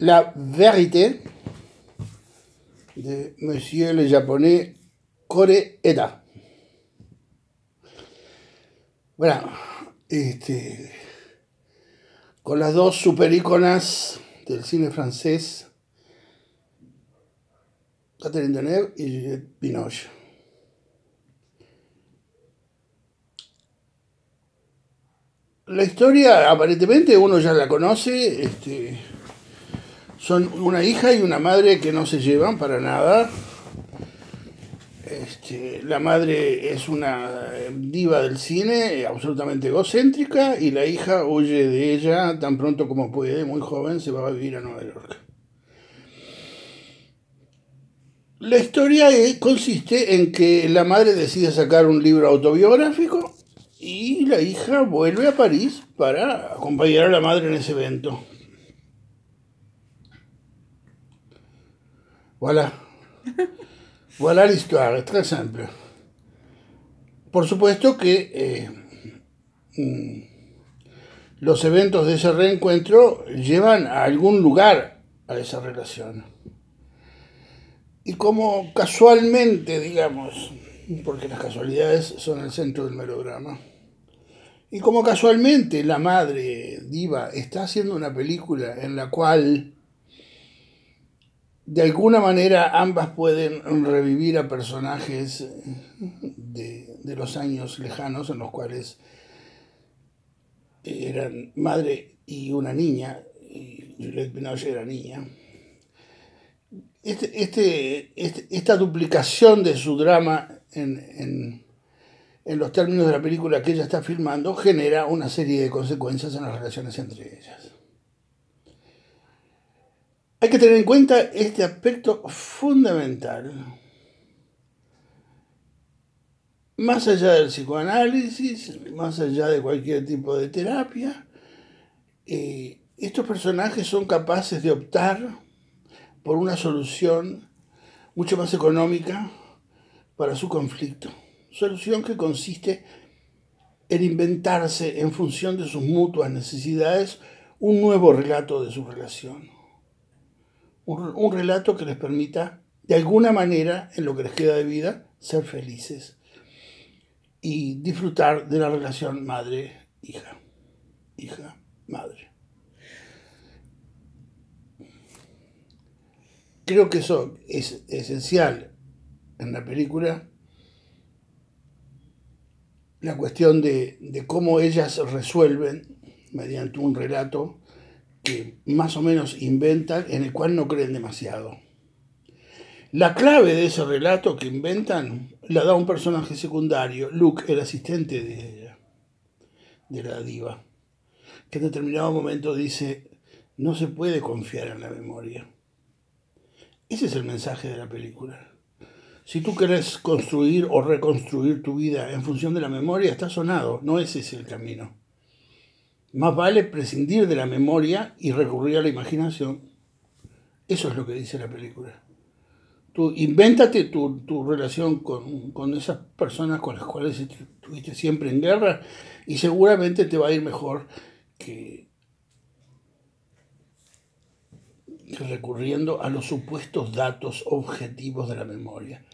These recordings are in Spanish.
La Vérité de Monsieur le japonais Kore Eda. Bueno, este, con las dos super iconas del cine francés, Catherine Deneuve y Juliette Binoche. La historia, aparentemente, uno ya la conoce. Este, son una hija y una madre que no se llevan para nada. Este, la madre es una diva del cine, absolutamente egocéntrica, y la hija huye de ella tan pronto como puede, muy joven, se va a vivir a Nueva York. La historia consiste en que la madre decide sacar un libro autobiográfico y la hija vuelve a París para acompañar a la madre en ese evento. Voilà. Voilà l'histoire, es très simple. Por supuesto que eh, mm, los eventos de ese reencuentro llevan a algún lugar a esa relación. Y como casualmente, digamos, porque las casualidades son el centro del melodrama, y como casualmente la madre diva está haciendo una película en la cual de alguna manera ambas pueden revivir a personajes de, de, los años lejanos en los cuales eran madre y una niña, y Juliette Binoche era niña. Este, este, este, esta duplicación de su drama en, en en los términos de la película que ella está filmando, genera una serie de consecuencias en las relaciones entre ellas. Hay que tener en cuenta este aspecto fundamental. Más allá del psicoanálisis, más allá de cualquier tipo de terapia, eh, estos personajes son capaces de optar por una solución mucho más económica para su conflicto. Solución que consiste en inventarse en función de sus mutuas necesidades un nuevo relato de su relación. Un, relato que les permita, de alguna manera, en lo que les queda de vida, ser felices y disfrutar de la relación madre-hija. Hija-madre. Creo que eso es esencial en la película la cuestión de, de, cómo ellas resuelven mediante un relato que más o menos inventan, en el cual no creen demasiado. La clave de ese relato que inventan la da un personaje secundario, Luke, el asistente de ella, de la diva, que en determinado momento dice, no se puede confiar en la memoria. Ese es el mensaje de la película. Si tú querés construir o reconstruir tu vida en función de la memoria, está sonado, no ese es el camino. Más vale prescindir de la memoria y recurrir a la imaginación. Eso es lo que dice la película. Tú invéntate tu, tu relación con, con, esas personas con las cuales estuviste siempre en guerra y seguramente te va a ir mejor que, que recurriendo a los supuestos datos objetivos de la memoria.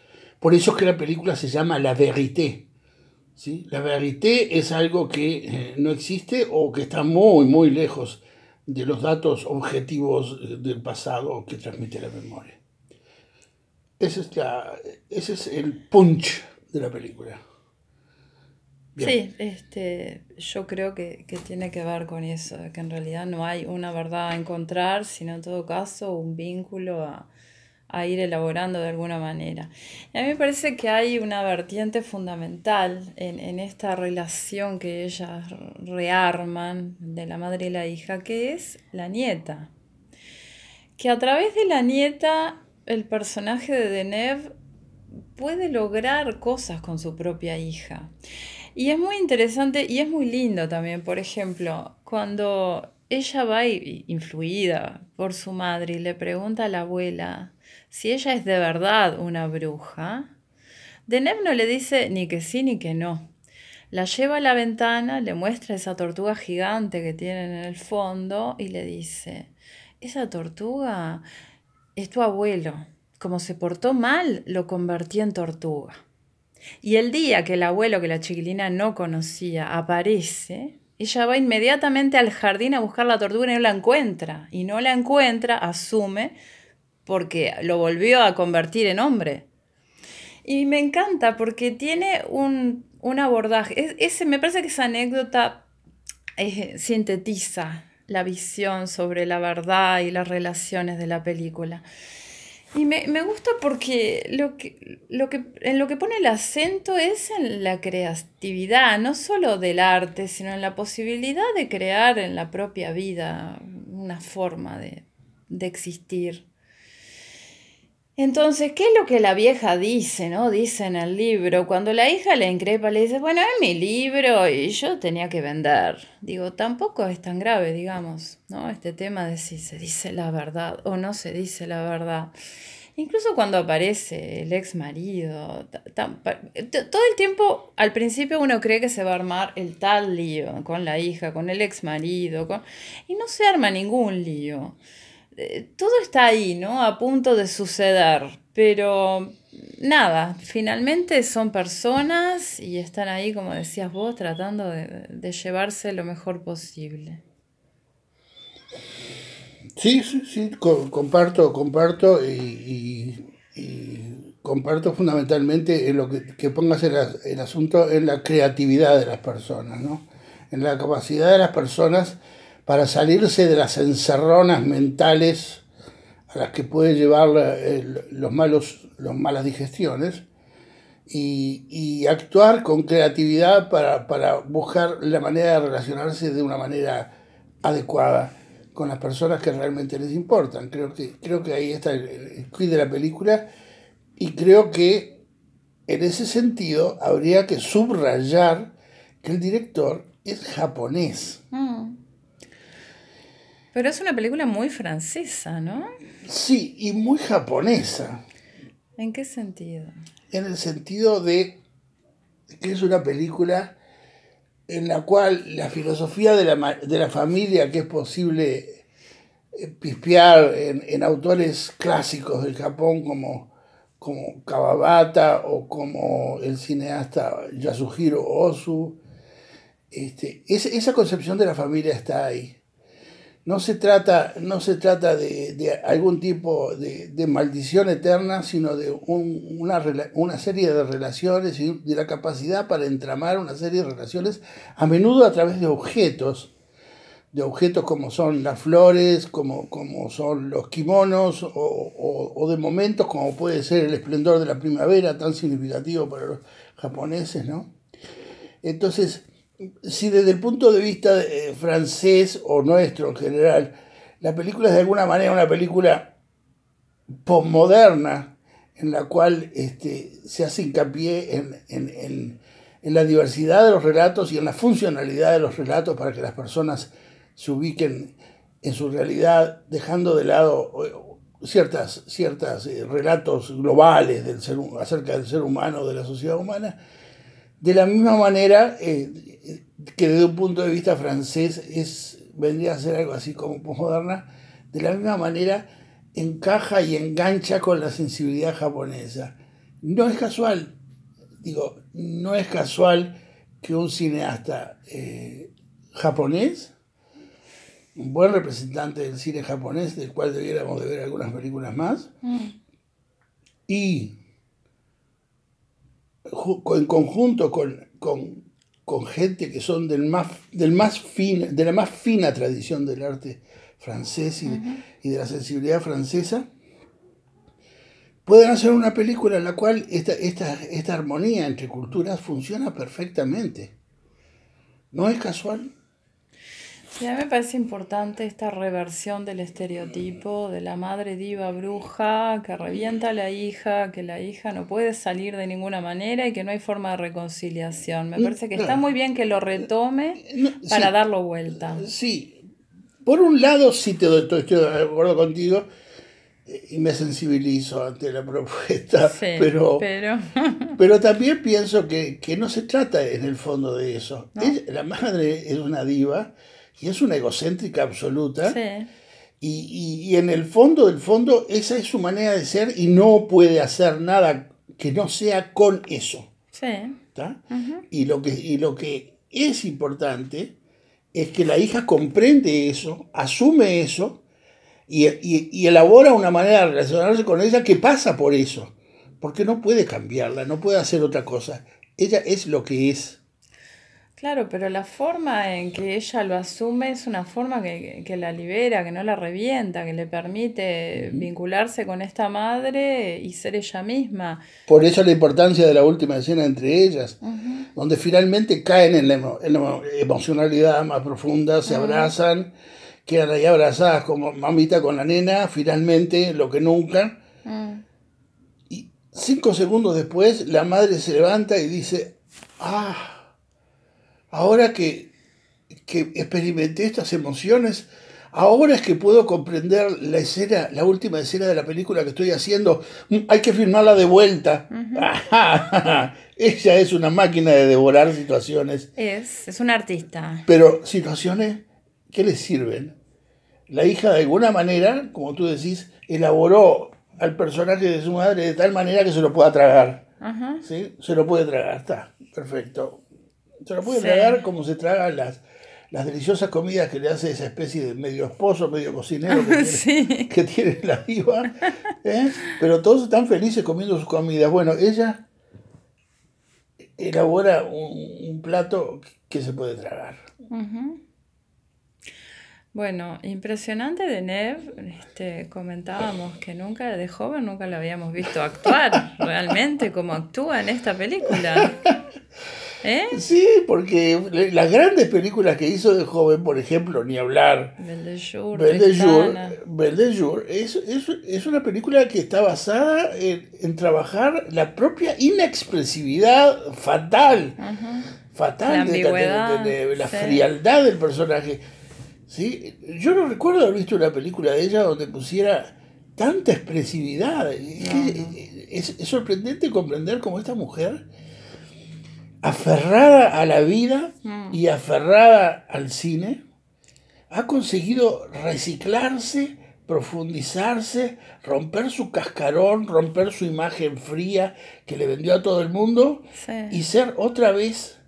Por eso es que la película se llama La Vérité. ¿Sí? La Vérité es algo que eh, no existe o que está muy, muy lejos de los datos objetivos eh, del pasado que transmite la memoria. Ese es, la, ese es el punch de la película. Sí, este, yo creo que, que, tiene que ver con eso, que en realidad no hay una verdad a encontrar, sino en todo caso un vínculo a, a ir elaborando de alguna manera. Y a mí me parece que hay una vertiente fundamental en, en, esta relación que ellas rearman de la madre y la hija, que es la nieta. Que a través de la nieta el personaje de Deneuve puede lograr cosas con su propia hija. Y es muy interesante y es muy lindo también, por ejemplo, cuando ella va influida por su madre y le pregunta a la abuela, si ella es de verdad una bruja, Deneb no le dice ni que sí ni que no. La lleva a la ventana, le muestra esa tortuga gigante que tienen en el fondo y le dice, esa tortuga es tu abuelo. Como se portó mal, lo convertí en tortuga. Y el día que el abuelo, que la chiquilina no conocía, aparece, ella va inmediatamente al jardín a buscar la tortuga y no la encuentra. Y no la encuentra, asume, porque lo volvió a convertir en hombre. Y me encanta porque tiene un, abordaje. ese, me parece que esa anécdota eh, sintetiza la visión sobre la verdad y las relaciones de la película. Y me, gusta porque lo que, lo que, en lo que pone el acento es en la creatividad, no solo del arte, sino en la posibilidad de crear en la propia vida una forma de, de existir. Entonces, ¿qué es lo que la vieja dice, no? Dice en el libro, cuando la hija le increpa, le dice, bueno, es mi libro y yo tenía que vender. Digo, tampoco es tan grave, digamos, ¿no? Este tema de si se dice la verdad o no se dice la verdad. Incluso cuando aparece el ex marido, todo el tiempo, al principio uno cree que se va a armar el tal lío con la hija, con el ex marido, y no se arma ningún lío. Eh, todo está ahí, ¿no? A punto de suceder, pero nada, finalmente son personas y están ahí, como decías vos, tratando de, llevarse lo mejor posible. Sí, sí, sí, comparto, comparto y, comparto fundamentalmente en lo que, pongas el, el, asunto en la creatividad de las personas, ¿no? En la capacidad de las personas para salirse de las encerronas mentales a las que puede llevar los malos, las malas digestiones y, actuar con creatividad para, buscar la manera de relacionarse de una manera adecuada con las personas que realmente les importan. Creo que, creo que ahí está el, quid de la película y creo que en ese sentido habría que subrayar que el director es japonés. Mm. Pero es una película muy francesa, ¿no? Sí, y muy japonesa. ¿En qué sentido? En el sentido de que es una película en la cual la filosofía de la, familia que es posible eh, pispear en, autores clásicos del Japón como, como Kawabata o como el cineasta Yasuhiro Ozu, este, esa concepción de la familia está ahí. No se trata, no se trata de, algún tipo de, maldición eterna, sino de una, una, serie de relaciones y de la capacidad para entramar una serie de relaciones, a menudo a través de objetos, de objetos como son las flores, como, como son los kimonos, o, o de momentos como puede ser el esplendor de la primavera, tan significativo para los japoneses, ¿no? Entonces, si desde el punto de vista eh, francés o nuestro en general, la película es de alguna manera una película postmoderna en la cual este, se hace hincapié en, la diversidad de los relatos y en la funcionalidad de los relatos para que las personas se ubiquen en su realidad, dejando de lado eh, ciertas, ciertas eh, relatos globales del ser, acerca del ser humano, de la sociedad humana, de la misma manera eh, que desde un punto de vista francés es, vendría a ser algo así como postmoderna, de la misma manera encaja y engancha con la sensibilidad japonesa. No es casual, digo, no es casual que un cineasta eh, japonés, un buen representante del cine japonés, del cual debiéramos de ver algunas películas más, mm. y en conjunto con, gente que son del más, del más de la más fina tradición del arte francés y, de la sensibilidad francesa, pueden hacer una película en la cual esta, esta, esta armonía entre culturas funciona perfectamente. No es casual. Sí, a mí me parece importante esta reversión del estereotipo de la madre diva bruja que revienta a la hija, que la hija no puede salir de ninguna manera y que no hay forma de reconciliación. Me parece que está muy bien que lo retome para darlo vuelta. Sí, por un lado sí te estoy de acuerdo contigo eh, y me sensibilizo ante la propuesta, pero, pero... también pienso que, no se trata en el fondo de eso. la madre es una diva y es una egocéntrica absoluta. Y, en el fondo del fondo, esa es su manera de ser y no puede hacer nada que no sea con eso. Sí. y, lo que, y lo que es importante es que la hija comprende eso, asume eso y, y, elabora una manera de relacionarse con ella que pasa por eso. Porque no puede cambiarla, no puede hacer otra cosa. Ella es lo que es. Claro, pero la forma en que ella lo asume es una forma que, la libera, que no la revienta, que le permite vincularse con esta madre y ser ella misma. Por eso la importancia de la última escena entre ellas, donde finalmente caen en la, emocionalidad más profunda, se abrazan, quedan ahí abrazadas como mamita con la nena, finalmente lo que nunca. Mm. Y cinco segundos después la madre se levanta y dice, ah ahora que, experimenté estas emociones, ahora es que puedo comprender la escena, la última escena de la película que estoy haciendo. Mm, hay que filmarla de vuelta. Ella es una máquina de devorar situaciones. Es, es una artista. Pero situaciones que le sirven. La hija de alguna manera, como tú decís, elaboró al personaje de su madre de tal manera que se lo pueda tragar. ¿Sí? Se lo puede tragar, está, perfecto. Se lo puede tragar como se tragan las, las deliciosas comidas que le hace esa especie de medio esposo, medio cocinero que, tiene, la diva. ¿eh? Pero todos están felices comiendo sus comidas. Bueno, ella elabora un, plato que se puede tragar. Bueno, impresionante de Nev, este, comentábamos que nunca, de joven, nunca lo habíamos visto actuar realmente como actúa en esta película. ¿Eh? Sí, porque las grandes películas que hizo de joven, por ejemplo, ni hablar. Belle de Jour, es, es, una película que está basada en, trabajar la propia inexpresividad fatal. Fatal de, la frialdad del personaje. ¿Sí? Yo no recuerdo haber visto una película de ella donde pusiera tanta expresividad. es, es sorprendente comprender cómo esta mujer aferrada a la vida y mm. aferrada al cine, ha conseguido reciclarse, profundizarse, romper su cascarón, romper su imagen fría que le vendió a todo el mundo y ser otra vez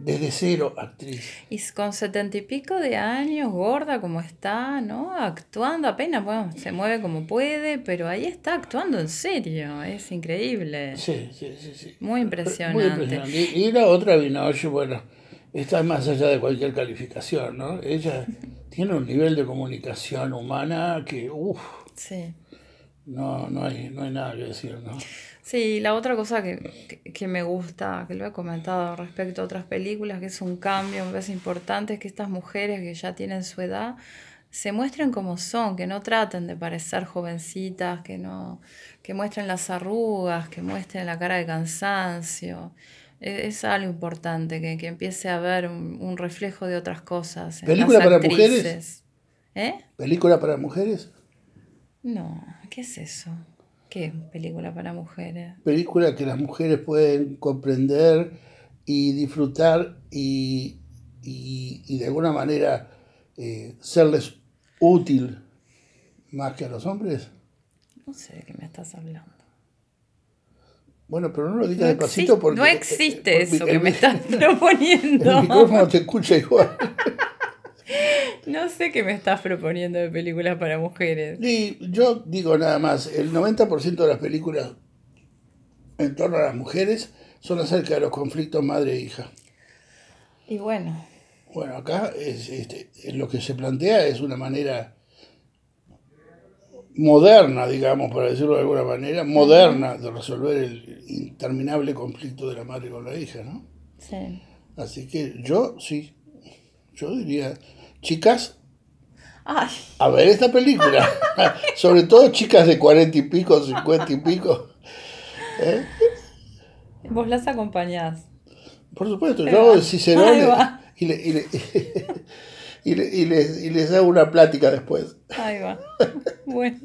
desde cero actriz. Y con setenta y pico de años, gorda como está, ¿no? Actuando apenas, bueno, se mueve como puede, pero ahí está actuando en serio, es increíble. Sí, sí, sí. sí. Muy impresionante. Muy impresionante. Y la otra Vinoche, bueno, está más allá de cualquier calificación, ¿no? Ella tiene un nivel de comunicación humana que, uff. Sí. No, no, hay, no hay nada que decir, ¿no? Sí, la otra cosa que, me gusta, que lo he comentado respecto a otras películas, que es un cambio, me parece importante, es que estas mujeres que ya tienen su edad se muestren como son, que no traten de parecer jovencitas, que no, que muestren las arrugas, que muestren la cara de cansancio. E, es, algo importante, que, empiece a haber un, reflejo de otras cosas. ¿Película para mujeres? ¿Eh? ¿Película para mujeres? No, ¿qué es eso? ¿Qué película para mujeres? Película que las mujeres pueden comprender y disfrutar y, de alguna manera eh, serles útil más que a los hombres. No sé de qué me estás hablando. Bueno, pero no lo digas despacito porque... No existe eso que me estás proponiendo. El micrófono te escucha igual. No sé qué me estás proponiendo de películas para mujeres. Y yo digo nada más, el 90% de las películas en torno a las mujeres son acerca de los conflictos madre e hija. Y bueno. Bueno, acá es, este, lo que se plantea es una manera moderna, digamos, para decirlo de alguna manera, moderna de resolver el interminable conflicto de la madre con la hija, ¿no? Sí. Así que yo sí, yo diría, chicas, a ver esta película. Sobre todo chicas de cuarenta y pico, cincuenta y pico. ¿Eh? Vos las acompañás. Por supuesto, yo hago de Cicerone y, le, y, le, y, les, y les hago una plática después. Ahí va. Bueno.